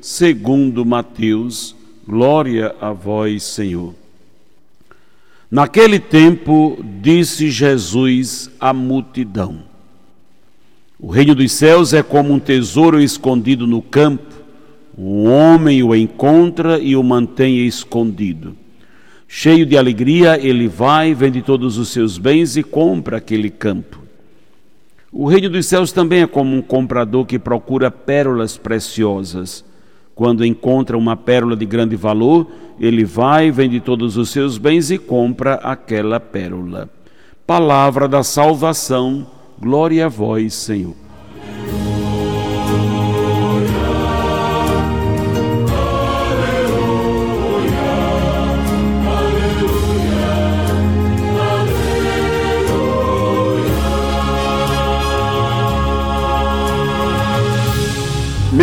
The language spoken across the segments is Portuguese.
segundo Mateus. Glória a vós, Senhor. Naquele tempo, disse Jesus à multidão: O reino dos céus é como um tesouro escondido no campo. Um homem o encontra e o mantém escondido. Cheio de alegria, ele vai, vende todos os seus bens e compra aquele campo. O reino dos céus também é como um comprador que procura pérolas preciosas. Quando encontra uma pérola de grande valor, ele vai, vende todos os seus bens e compra aquela pérola. Palavra da salvação, glória a vós, Senhor.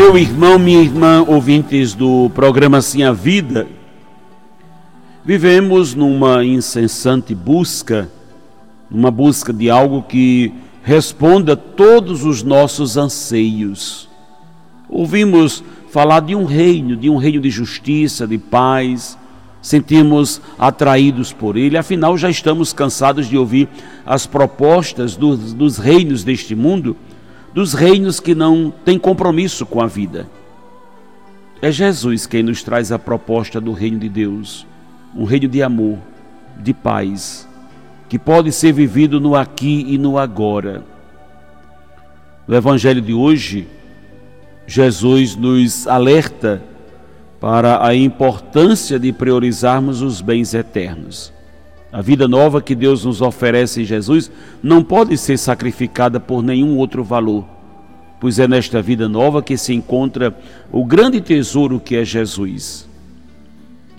Meu irmão, minha irmã, ouvintes do programa Sim a Vida, vivemos numa incessante busca, numa busca de algo que responda a todos os nossos anseios. Ouvimos falar de um reino, de um reino de justiça, de paz, sentimos atraídos por ele, afinal já estamos cansados de ouvir as propostas dos, dos reinos deste mundo dos reinos que não têm compromisso com a vida. É Jesus quem nos traz a proposta do reino de Deus, um reino de amor, de paz, que pode ser vivido no aqui e no agora. No Evangelho de hoje, Jesus nos alerta para a importância de priorizarmos os bens eternos. A vida nova que Deus nos oferece em Jesus não pode ser sacrificada por nenhum outro valor, pois é nesta vida nova que se encontra o grande tesouro que é Jesus.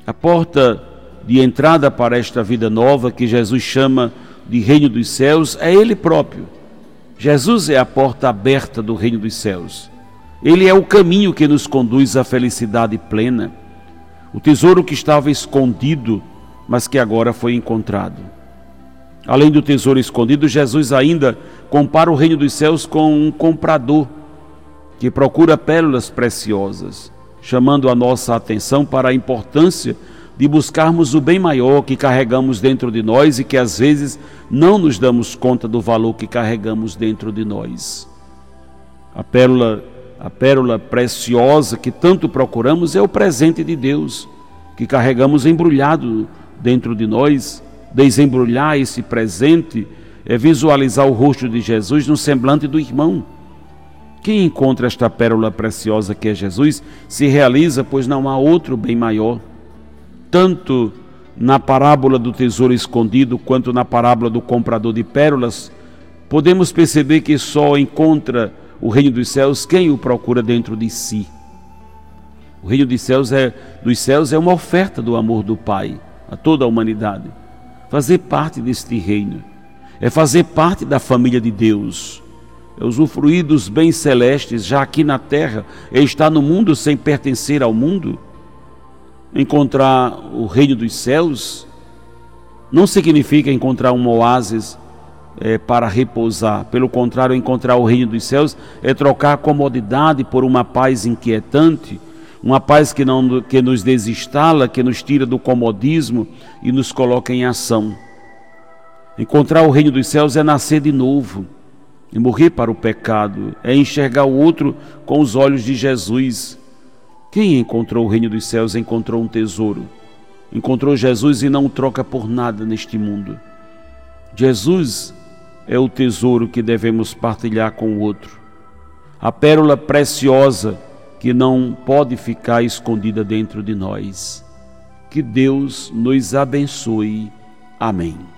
A porta de entrada para esta vida nova que Jesus chama de Reino dos Céus é Ele próprio. Jesus é a porta aberta do Reino dos Céus. Ele é o caminho que nos conduz à felicidade plena, o tesouro que estava escondido mas que agora foi encontrado. Além do tesouro escondido, Jesus ainda compara o reino dos céus com um comprador que procura pérolas preciosas, chamando a nossa atenção para a importância de buscarmos o bem maior que carregamos dentro de nós e que às vezes não nos damos conta do valor que carregamos dentro de nós. A pérola, a pérola preciosa que tanto procuramos é o presente de Deus, que carregamos embrulhado dentro de nós, desembrulhar esse presente é visualizar o rosto de Jesus no semblante do irmão. Quem encontra esta pérola preciosa que é Jesus se realiza, pois não há outro bem maior. Tanto na parábola do tesouro escondido quanto na parábola do comprador de pérolas, podemos perceber que só encontra o reino dos céus quem o procura dentro de si. O reino dos céus é, dos céus é uma oferta do amor do Pai a toda a humanidade. Fazer parte deste reino é fazer parte da família de Deus, é usufruir dos bens celestes já aqui na terra, é estar no mundo sem pertencer ao mundo. Encontrar o reino dos céus não significa encontrar um oásis é, para repousar, pelo contrário, encontrar o reino dos céus é trocar a comodidade por uma paz inquietante uma paz que, não, que nos desinstala, que nos tira do comodismo e nos coloca em ação. Encontrar o reino dos céus é nascer de novo, e morrer para o pecado, é enxergar o outro com os olhos de Jesus. Quem encontrou o reino dos céus encontrou um tesouro. Encontrou Jesus e não o troca por nada neste mundo. Jesus é o tesouro que devemos partilhar com o outro. A pérola preciosa que não pode ficar escondida dentro de nós. Que Deus nos abençoe. Amém.